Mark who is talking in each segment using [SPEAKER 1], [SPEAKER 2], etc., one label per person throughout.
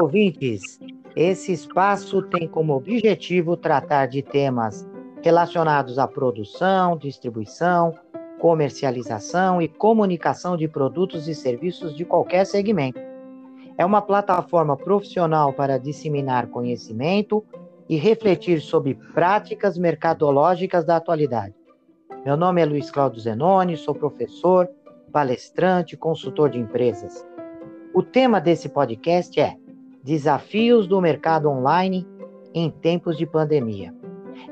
[SPEAKER 1] ouvintes! Esse espaço tem como objetivo tratar de temas relacionados à produção, distribuição, comercialização e comunicação de produtos e serviços de qualquer segmento. É uma plataforma profissional para disseminar conhecimento e refletir sobre práticas mercadológicas da atualidade. Meu nome é Luiz Cláudio Zenoni, sou professor, palestrante, consultor de empresas. O tema desse podcast é Desafios do mercado online em tempos de pandemia.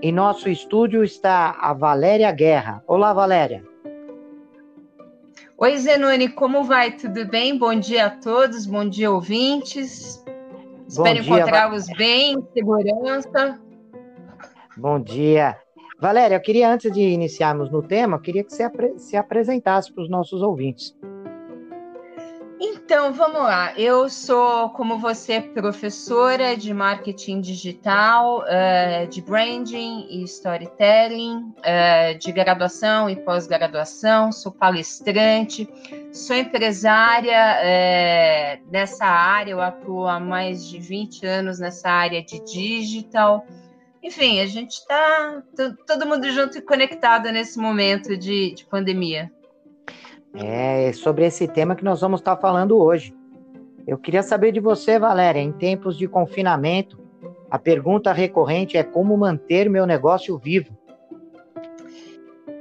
[SPEAKER 1] Em nosso estúdio está a Valéria Guerra. Olá, Valéria.
[SPEAKER 2] Oi, Zenoni, como vai? Tudo bem? Bom dia a todos, bom dia, ouvintes. Bom Espero encontrá-los bem, em segurança.
[SPEAKER 1] Bom dia. Valéria, eu queria, antes de iniciarmos no tema, eu queria que você se apresentasse para os nossos ouvintes.
[SPEAKER 2] Então, vamos lá. Eu sou, como você, professora de marketing digital, uh, de branding e storytelling, uh, de graduação e pós-graduação, sou palestrante, sou empresária uh, nessa área, eu atuo há mais de 20 anos nessa área de digital. Enfim, a gente está todo mundo junto e conectado nesse momento de, de pandemia.
[SPEAKER 1] É sobre esse tema que nós vamos estar falando hoje. Eu queria saber de você, Valéria, em tempos de confinamento, a pergunta recorrente é como manter meu negócio vivo?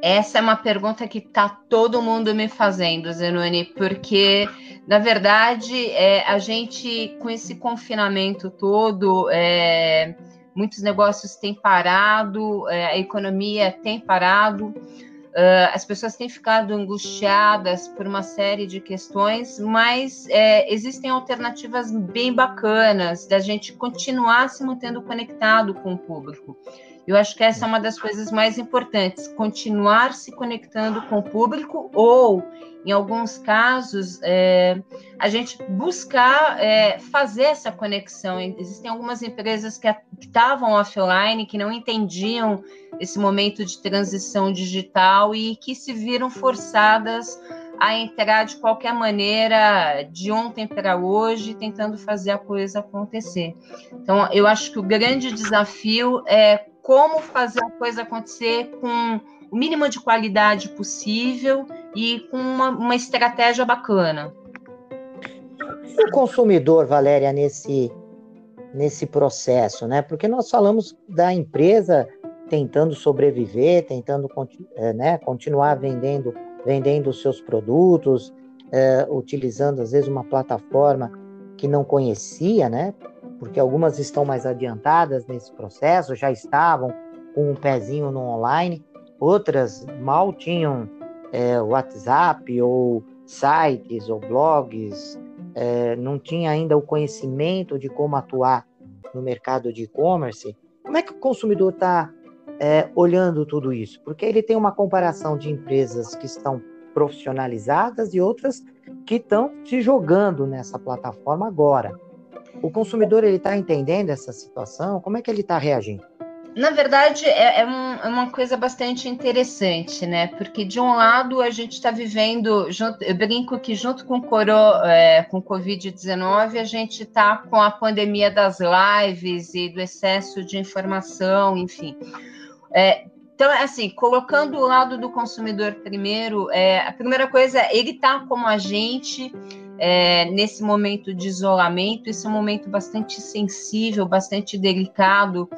[SPEAKER 2] Essa é uma pergunta que está todo mundo me fazendo, Zenoni, porque, na verdade, é, a gente, com esse confinamento todo, é, muitos negócios têm parado, é, a economia tem parado. Uh, as pessoas têm ficado angustiadas por uma série de questões, mas é, existem alternativas bem bacanas da gente continuar se mantendo conectado com o público. Eu acho que essa é uma das coisas mais importantes, continuar se conectando com o público ou, em alguns casos, é, a gente buscar é, fazer essa conexão. Existem algumas empresas que estavam offline, que não entendiam esse momento de transição digital e que se viram forçadas a entrar de qualquer maneira, de ontem para hoje, tentando fazer a coisa acontecer. Então, eu acho que o grande desafio é como fazer a coisa acontecer com o mínimo de qualidade possível e com uma, uma estratégia bacana.
[SPEAKER 1] O consumidor, Valéria, nesse, nesse processo, né? Porque nós falamos da empresa tentando sobreviver, tentando é, né, continuar vendendo vendendo os seus produtos, é, utilizando às vezes uma plataforma que não conhecia, né? Porque algumas estão mais adiantadas nesse processo, já estavam com um pezinho no online, outras mal tinham é, WhatsApp ou sites ou blogs, é, não tinha ainda o conhecimento de como atuar no mercado de e-commerce. Como é que o consumidor está é, olhando tudo isso? Porque ele tem uma comparação de empresas que estão profissionalizadas e outras que estão se jogando nessa plataforma agora. O consumidor ele está entendendo essa situação? Como é que ele está reagindo?
[SPEAKER 2] Na verdade, é, é, um, é, uma coisa bastante interessante, né? Porque de um lado a gente está vivendo, junto, eu brinco que junto com o é, com Covid-19, a gente está com a pandemia das lives e do excesso de informação, enfim. É, então, assim, colocando o lado do consumidor primeiro, é, a primeira coisa, ele está como a gente é, nesse momento de isolamento, esse é um momento bastante sensível, bastante delicado,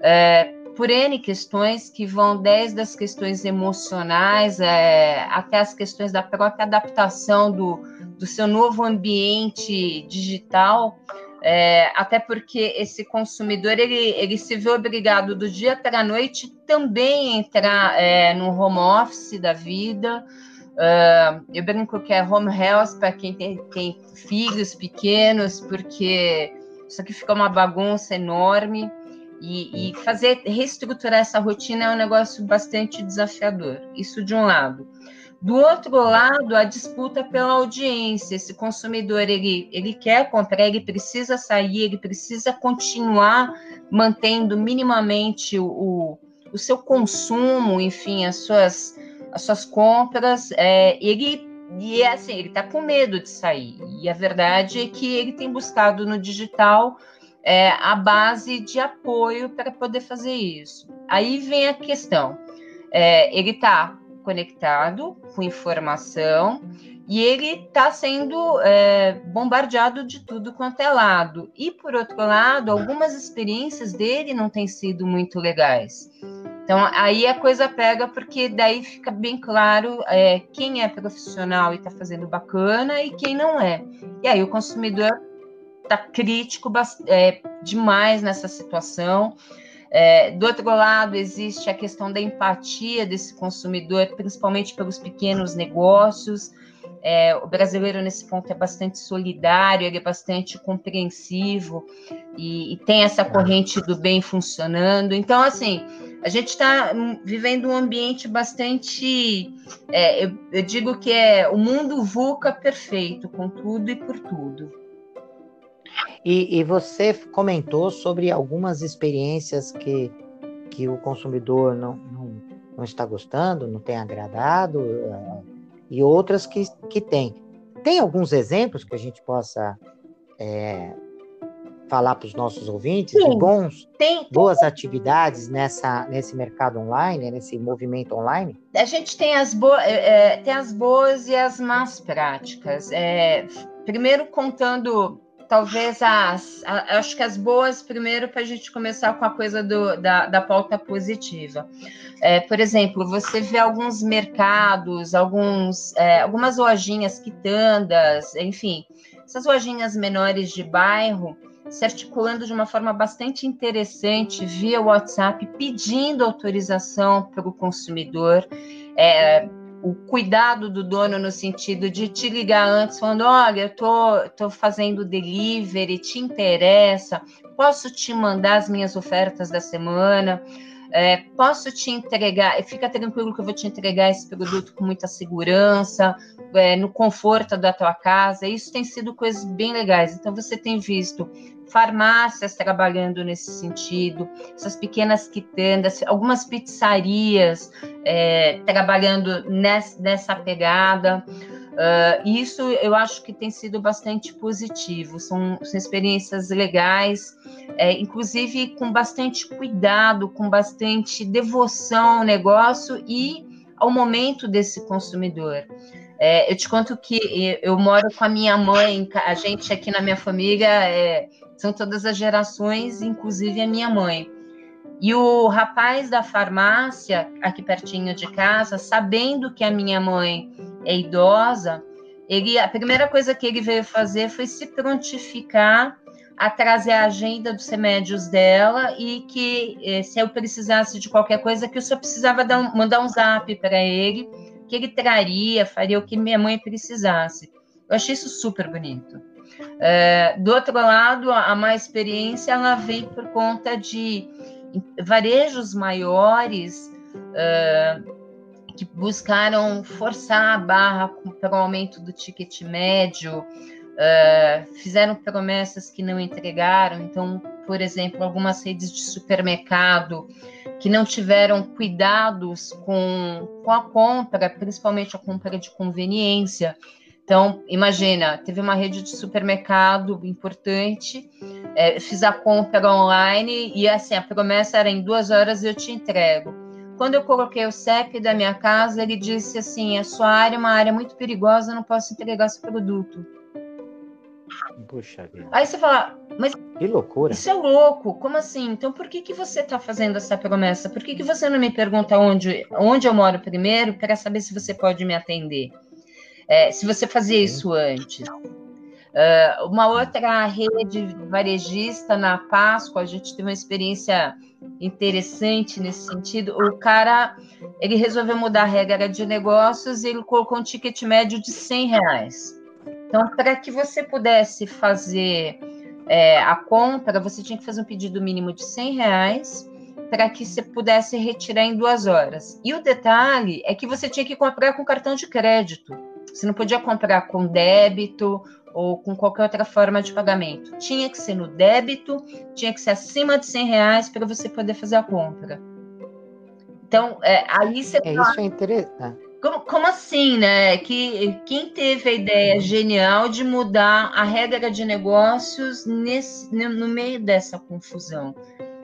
[SPEAKER 2] é, por N questões que vão desde as questões emocionais é, até as questões da própria adaptação do, do seu novo ambiente digital, é, até porque esse consumidor ele, ele se vê obrigado do dia para a noite também entrar é, no home office da vida, Uh, eu brinco que é home health para quem tem, tem, filhos pequenos, porque isso aqui fica uma bagunça enorme. E, e, fazer reestruturar essa rotina é um negócio bastante desafiador. Isso de um lado. Do outro lado, a disputa pela audiência. Esse consumidor ele, ele quer comprar, ele precisa sair, ele precisa continuar mantendo minimamente o, o, o seu consumo, enfim, as suas as suas compras, é, ele e é assim, ele está com medo de sair. E a verdade é que ele tem buscado no digital é, a base de apoio para poder fazer isso. Aí vem a questão: é, ele está conectado com informação e ele está sendo é, bombardeado de tudo quanto é lado. E, por outro lado, algumas experiências dele não têm sido muito legais. Então, aí a coisa pega, porque daí fica bem claro é, quem é profissional e está fazendo bacana e quem não é. E aí o consumidor está crítico é, demais nessa situação. É, do outro lado, existe a questão da empatia desse consumidor, principalmente pelos pequenos negócios. É, o brasileiro, nesse ponto, é bastante solidário, ele é bastante compreensivo e, e tem essa corrente do bem funcionando. Então, assim, a gente está vivendo um ambiente bastante. É, eu, eu digo que é o mundo VUCA perfeito, com tudo e por tudo.
[SPEAKER 1] E, e, você comentou sobre algumas experiências que, que o consumidor não, não, não está gostando, não tem agradado, uh, e outras que, que tem. Tem alguns exemplos que a gente possa é, falar para os nossos ouvintes Sim, bons, tem, boas atividades nessa, nesse mercado online, nesse movimento online?
[SPEAKER 2] A gente tem as, bo é, é tem as boas e as más práticas. É, primeiro contando talvez as, acho que as boas primeiro para a gente começar com a coisa do, da, da pauta positiva. É, por exemplo, você vê alguns mercados, alguns, é, algumas lojinhas quitandas, enfim, essas lojinhas menores de bairro se articulando de uma forma bastante interessante via WhatsApp, pedindo autorização para o consumidor. É, o cuidado do dono no sentido de te ligar antes, falando: olha, eu tô, tô fazendo delivery, te interessa? Posso te mandar as minhas ofertas da semana? É, posso te entregar, fica tranquilo que eu vou te entregar esse produto com muita segurança, é, no conforto da tua casa. Isso tem sido coisas bem legais. Então, você tem visto farmácias trabalhando nesse sentido, essas pequenas quitandas, algumas pizzarias é, trabalhando nessa, nessa pegada. Uh, isso eu acho que tem sido bastante positivo, são, são experiências legais, é, inclusive com bastante cuidado, com bastante devoção ao negócio e ao momento desse consumidor. É, eu te conto que eu moro com a minha mãe, a gente aqui na minha família é, são todas as gerações, inclusive a minha mãe. E o rapaz da farmácia, aqui pertinho de casa, sabendo que a minha mãe é idosa, ele, a primeira coisa que ele veio fazer foi se prontificar a trazer a agenda dos remédios dela e que eh, se eu precisasse de qualquer coisa, que eu só precisava um, mandar um zap para ele, que ele traria, faria o que minha mãe precisasse. Eu achei isso super bonito. É, do outro lado, a, má experiência ela vem por conta de varejos maiores é, que buscaram forçar a barra para o aumento do ticket médio, uh, fizeram promessas que não entregaram. Então, por exemplo, algumas redes de supermercado que não tiveram cuidados com, com a compra, principalmente a compra de conveniência. Então, imagina, teve uma rede de supermercado importante, é, fiz a compra online e assim, a promessa era em duas horas eu te entrego. Quando eu coloquei o CEP da minha casa, ele disse assim: a sua área é uma área muito perigosa, não posso entregar esse produto.
[SPEAKER 1] Puxa vida.
[SPEAKER 2] Aí você fala, mas
[SPEAKER 1] que loucura.
[SPEAKER 2] Isso é louco. Como assim? Então por que, que você está fazendo essa promessa? Por que, que você não me pergunta onde, onde eu moro primeiro para saber se você pode me atender? É, se você fazia isso antes. Uh, uma outra rede varejista na Páscoa, a gente teve uma experiência interessante nesse sentido. O cara, ele resolveu mudar a regra de negócios e ele colocou um ticket médio de 100 reais. Então, para que você pudesse fazer é, a compra, você tinha que fazer um pedido mínimo de 100 reais para que você pudesse retirar em duas horas. E o detalhe é que você tinha que comprar com cartão de crédito. Você não podia comprar com débito ou com qualquer outra forma de pagamento. Tinha que ser no débito, tinha que ser acima de 100 reais para você poder fazer a compra. Então, é, aí você.
[SPEAKER 1] É, isso é interessante.
[SPEAKER 2] como, como, assim, né? Que quem teve a ideia uhum. genial de mudar a regra de negócios nesse, no meio dessa confusão?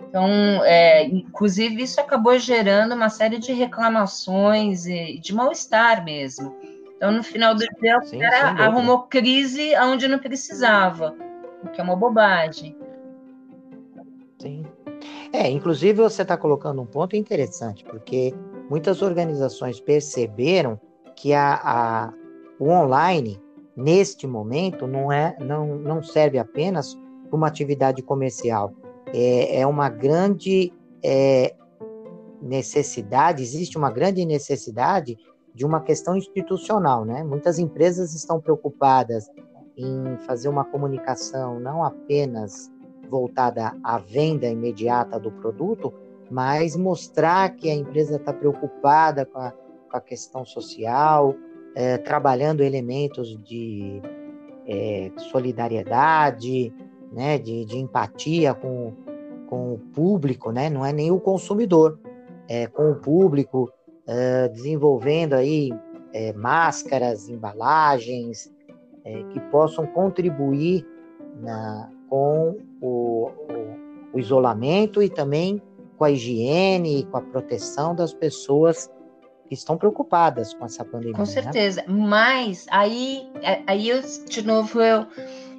[SPEAKER 2] Então, é, inclusive, isso acabou gerando uma série de reclamações e de mal-estar mesmo. Então, no final do dia, o cara arrumou crise onde não precisava, o que é uma bobagem.
[SPEAKER 1] Sim. É, inclusive você está colocando um ponto interessante, porque muitas organizações perceberam que a, a, o online, neste momento, não, é, não, não serve apenas para uma atividade comercial, é, é uma grande é, necessidade, existe uma grande necessidade de uma questão institucional, né? Muitas empresas estão preocupadas em fazer uma comunicação não apenas voltada à venda imediata do produto, mas mostrar que a empresa está preocupada com a, com a, questão social, é, trabalhando elementos de é, solidariedade, né, de, de empatia com, com o público, né, não é nem o consumidor, é com o público, é, desenvolvendo aí é, máscaras, embalagens é, que possam contribuir na, com o, o, o isolamento e também com a higiene e com a proteção das pessoas que estão preocupadas com essa pandemia.
[SPEAKER 2] Com né? certeza, né? mas aí, aí eu, de novo eu,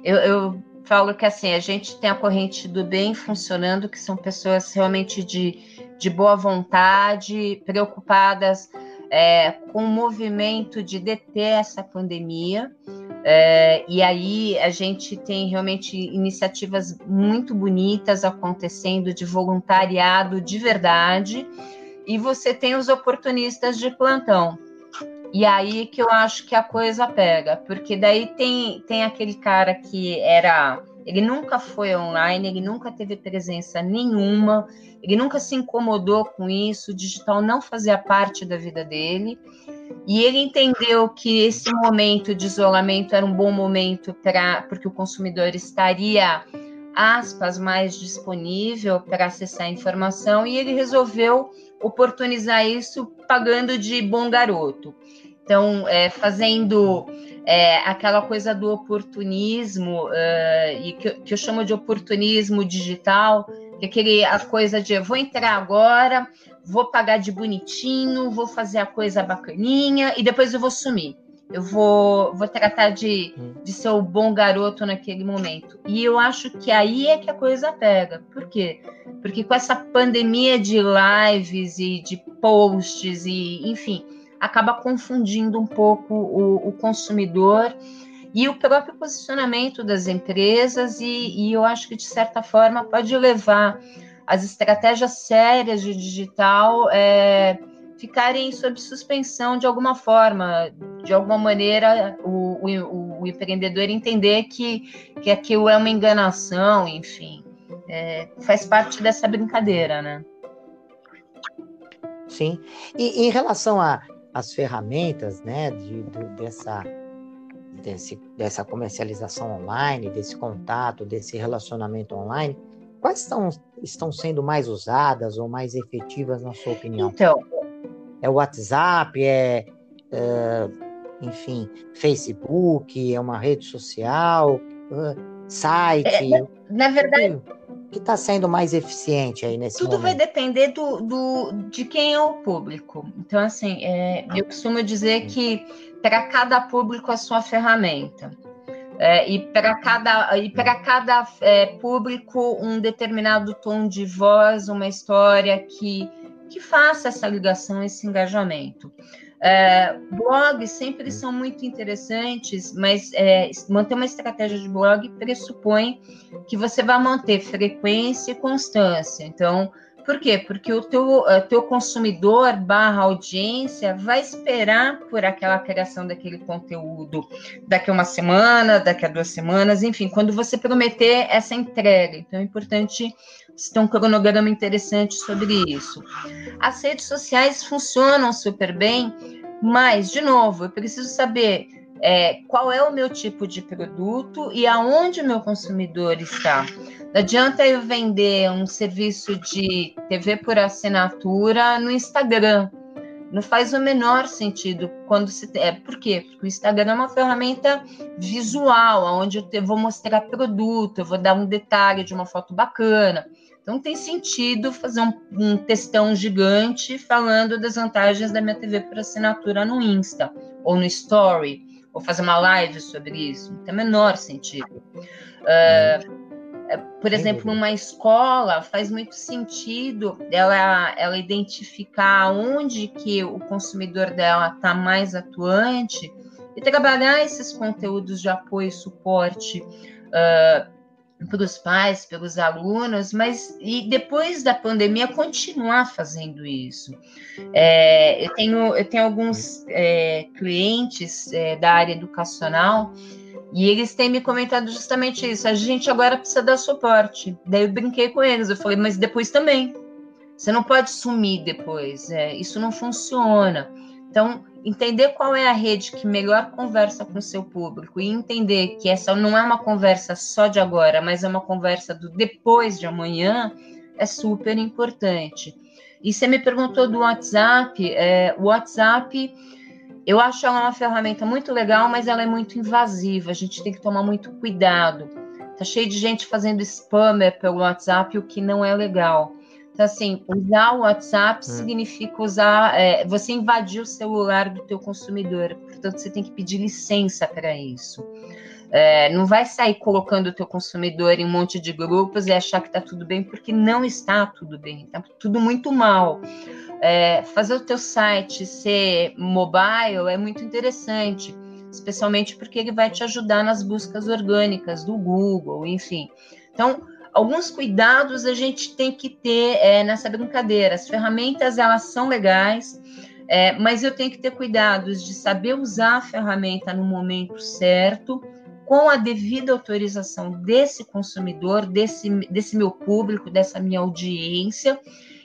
[SPEAKER 2] eu, eu falo que assim, a gente tem a corrente do bem funcionando, que são pessoas realmente de, de boa vontade, preocupadas é, com o movimento de deter essa pandemia. É, e aí a gente tem realmente iniciativas muito bonitas acontecendo de voluntariado de verdade, e você tem os oportunistas de plantão. E aí que eu acho que a coisa pega, porque daí tem, tem aquele cara que era. Ele nunca foi online, ele nunca teve presença nenhuma, ele nunca se incomodou com isso, o digital não fazia parte da vida dele. E ele entendeu que esse momento de isolamento era um bom momento para porque o consumidor estaria aspas mais disponível para acessar a informação e ele resolveu oportunizar isso pagando de bom garoto. Então, é, fazendo é, aquela coisa do oportunismo, uh, e que, que, eu chamo de oportunismo digital, que é aquele, a coisa de vou entrar agora, vou pagar de bonitinho, vou fazer a coisa bacaninha e depois eu vou sumir. Eu vou, vou tratar de, de ser o bom garoto naquele momento. E eu acho que aí é que a coisa pega. Por quê? Porque com essa pandemia de lives e de posts e, enfim, acaba confundindo um pouco o, o consumidor e o próprio posicionamento das empresas, e, e, eu acho que, de certa forma, pode levar as estratégias sérias de digital é, ficarem sob suspensão de alguma forma, de alguma maneira, o, o, o empreendedor entender que, que aquilo é uma enganação, enfim, é, faz parte dessa brincadeira, né?
[SPEAKER 1] Sim. E em relação a, as ferramentas né, de, de, dessa, desse, dessa comercialização online, desse contato, desse relacionamento online, quais estão, estão sendo mais usadas ou mais efetivas, na sua opinião?
[SPEAKER 2] Então,
[SPEAKER 1] é o WhatsApp, é, é enfim, Facebook, é uma rede social, site. É,
[SPEAKER 2] na verdade,
[SPEAKER 1] que está sendo mais eficiente aí nesse
[SPEAKER 2] Tudo
[SPEAKER 1] momento?
[SPEAKER 2] vai depender do, do, de quem é o público. Então, assim, é, eu costumo dizer que para cada público a sua ferramenta. É, e para cada, e para cada é, público um determinado tom de voz, uma história que, que faça essa ligação, esse engajamento. É, blogs sempre são muito interessantes, mas é, manter uma estratégia de blog pressupõe que você vai manter frequência e constância. Então, por quê? Porque o teu, teu consumidor barra audiência vai esperar por aquela criação daquele conteúdo daqui a uma semana, daqui a duas semanas, enfim, quando você prometer essa entrega. Então é importante ter um cronograma interessante sobre isso. As redes sociais funcionam super bem, mas, de novo, eu preciso saber é, qual é o meu tipo de produto e aonde o meu consumidor está. Não adianta eu vender um serviço de TV por assinatura no Instagram. Não faz o menor sentido quando se é por quê? Porque o Instagram é uma ferramenta visual, onde eu, vou mostrar produto, eu vou dar um detalhe de uma foto bacana. Então tem sentido fazer um, um textão gigante falando das vantagens da minha TV por assinatura no Insta ou no Story, ou fazer uma live sobre isso. Não tem o menor sentido. Uh, por exemplo, numa escola faz muito sentido ela, ela identificar onde que o consumidor dela está mais atuante e trabalhar esses conteúdos de apoio e suporte uh, para os pais, pelos alunos, mas e depois da pandemia continuar fazendo isso. É, eu, tenho, eu tenho alguns é, clientes é, da área educacional e eles têm me comentado justamente isso. A gente agora precisa dar suporte. Daí eu brinquei com eles. Eu falei, mas depois também. Você não pode sumir depois. É, isso não funciona. Então, entender qual é a rede que melhor conversa com o seu público e entender que essa não é uma conversa só de agora, mas é uma conversa do depois de amanhã, é super importante. E você me perguntou do WhatsApp. É, o WhatsApp eu acho ela uma ferramenta muito legal, mas ela é muito invasiva. A gente tem que tomar muito cuidado. Tá cheio de gente fazendo spammer pelo WhatsApp, o que não é legal. Então, assim, usar o WhatsApp hum. significa usar, é, você invadir o celular do teu consumidor. Portanto, você tem que pedir licença para isso. É, não vai sair colocando o teu consumidor em um monte de grupos e achar que está tudo bem, porque não está tudo bem, está tudo muito mal é, fazer o teu site ser mobile é muito interessante, especialmente porque ele vai te ajudar nas buscas orgânicas do Google, enfim. Então, alguns cuidados a gente tem que ter é, nessa brincadeira. As ferramentas elas são legais, é, mas eu tenho que ter cuidados de saber usar a ferramenta no momento certo, com a devida autorização desse consumidor, desse, desse meu público, dessa minha audiência,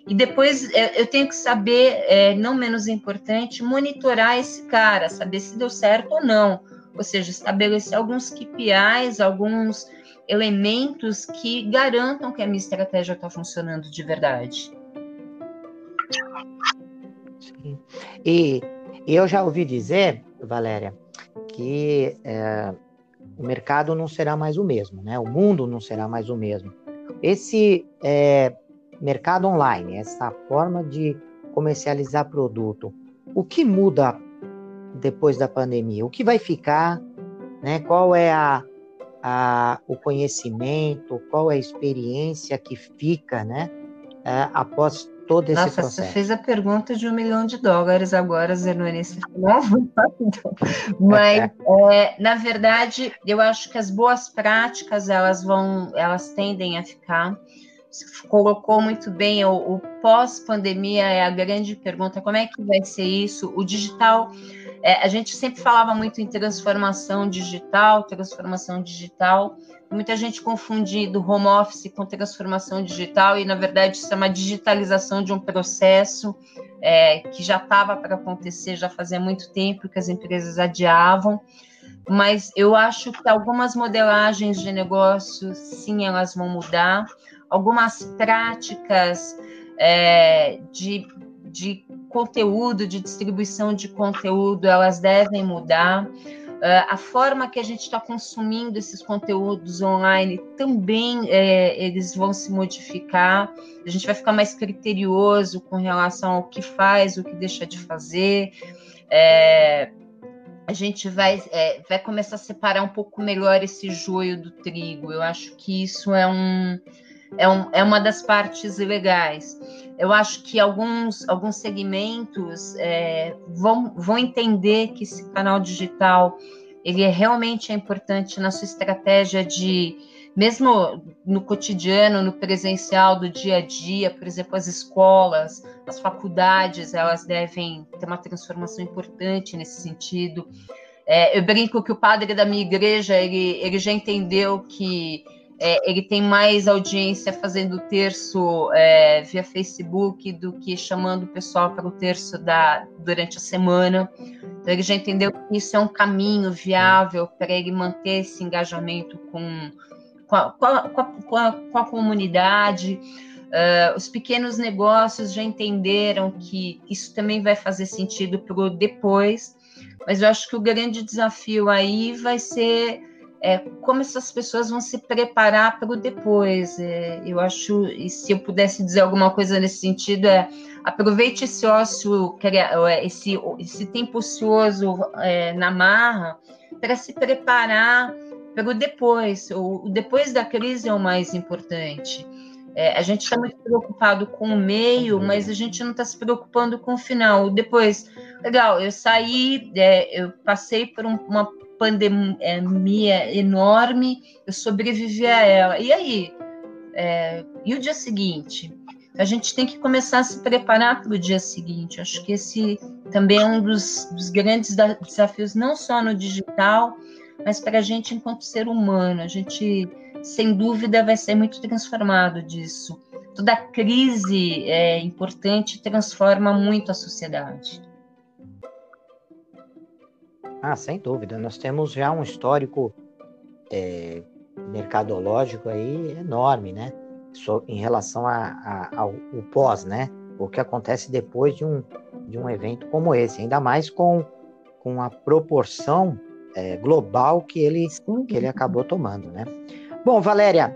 [SPEAKER 2] e depois é, eu tenho que saber, é, não menos importante, monitorar esse cara, saber se deu certo ou não. Ou seja, estabelecer alguns KPIs, alguns elementos que garantam que a minha estratégia está funcionando de verdade.
[SPEAKER 1] Sim. E eu já ouvi dizer, Valéria, que é, o mercado não será mais o mesmo, né? O mundo não será mais o mesmo. Esse é, mercado online, essa forma de comercializar produto, o que muda depois da pandemia? O que vai ficar? Né? Qual é a, a, o conhecimento? Qual é a experiência que fica, né? É, após todo esse Nossa, processo?
[SPEAKER 2] você fez a pergunta de um milhão de dólares agora, Zenoni, mas é, na verdade eu acho que as boas práticas elas vão, elas tendem a ficar colocou muito bem, o, o pós-pandemia é a grande pergunta, como é que vai ser isso? O digital, é, a gente sempre falava muito em transformação digital, transformação digital, muita gente confundindo home office com transformação digital, e na verdade isso é uma digitalização de um processo é, que já estava para acontecer, já fazia muito tempo que as empresas adiavam, mas eu acho que algumas modelagens de negócio, sim, elas vão mudar, algumas práticas é, de, de conteúdo, de distribuição de conteúdo, elas devem mudar. Uh, a forma que a gente está consumindo esses conteúdos online também é, eles vão se modificar. A gente vai ficar mais criterioso com relação ao que faz, o que deixa de fazer. É, a gente vai, é, vai começar a separar um pouco melhor esse joio do trigo. Eu acho que isso é um é, um, é uma das partes legais. Eu acho que alguns, alguns segmentos é, vão, vão entender que esse canal digital ele é realmente é importante na sua estratégia de, mesmo no cotidiano, no presencial do dia a dia, por exemplo, as escolas, as faculdades, elas devem ter uma transformação importante nesse sentido. É, eu brinco que o padre da minha igreja ele, ele já entendeu que é, ele tem mais audiência fazendo terço é, via Facebook do que chamando o pessoal para o terço da, durante a semana. Então, ele já entendeu que isso é um caminho viável para ele manter esse engajamento com, com, a, com, a, com a, com a comunidade. Uh, os pequenos negócios já entenderam que isso também vai fazer sentido para o depois, mas eu acho que o grande desafio aí vai ser é, como essas pessoas vão se preparar para o depois. É, eu acho, e se eu pudesse dizer alguma coisa nesse sentido, é aproveite esse ócio, é, esse, esse tempo ocioso é, na marra para se preparar para o depois. O, o, depois da crise é o mais importante. É, a gente está muito preocupado com o meio, mas a gente não está se preocupando com o final. Depois, legal, eu saí, é, eu passei por um, uma pandemia enorme, eu sobrevivi a ela. E aí? É, e o dia seguinte? A gente tem que começar a se preparar para o dia seguinte. Acho que esse também é um dos, dos grandes desafios, não só no digital, mas para a gente enquanto ser humano. A gente, sem dúvida, vai ser muito transformado disso. Toda crise é importante transforma muito a sociedade.
[SPEAKER 1] Ah, sem dúvida. Nós temos já um histórico é, mercadológico aí enorme, né? So, em relação a, a, ao, pós, né? O que acontece depois de um, de um evento como esse, ainda mais com, com a proporção é, global que ele, que ele acabou tomando, né? Bom, Valéria,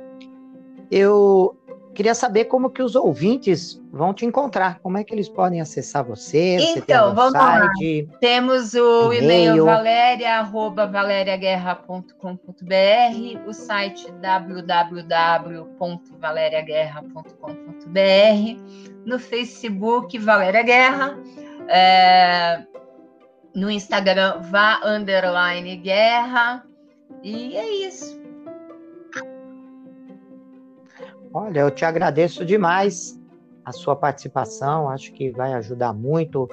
[SPEAKER 1] eu Queria saber como que os ouvintes vão te encontrar, como é que eles podem acessar você?
[SPEAKER 2] Então, você vamos site, lá. Temos o e-mail valeria@valeriaguerra.com.br, o site www.valeriaguerra.com.br, no Facebook Valéria Guerra, é, no Instagram vá underline guerra e é isso.
[SPEAKER 1] Olha, eu te agradeço demais a sua participação, acho que vai ajudar muito,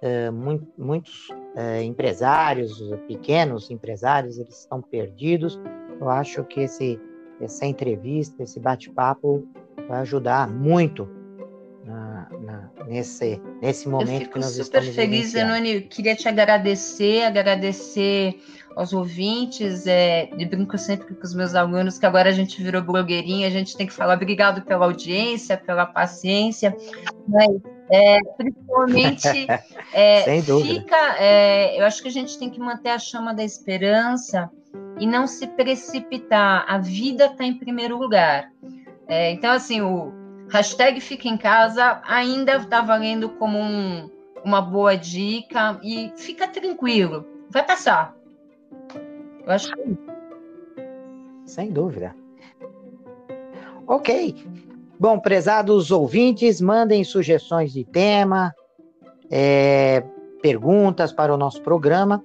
[SPEAKER 1] é, muito muitos é, empresários, pequenos empresários, eles estão perdidos. Eu acho que esse, essa entrevista, esse bate-papo vai ajudar muito na, na, nesse, nesse momento que nós estamos
[SPEAKER 2] Eu super feliz, Enoni. Queria te agradecer, agradecer aos ouvintes. É, e brinco sempre com os meus alunos que agora a gente virou blogueirinha, a gente tem que falar obrigado pela audiência, pela paciência. Mas, é, principalmente, é, fica. É, eu acho que a gente tem que manter a chama da esperança e não se precipitar. A vida está em primeiro lugar. É, então, assim, o hashtag fica em casa ainda está valendo como um, uma boa dica e fica tranquilo, vai passar. Eu acho que é
[SPEAKER 1] Sem dúvida. Ok. Bom, prezados ouvintes, mandem sugestões de tema, é, perguntas para o nosso programa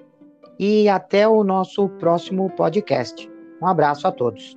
[SPEAKER 1] e até o nosso próximo podcast. Um abraço a todos.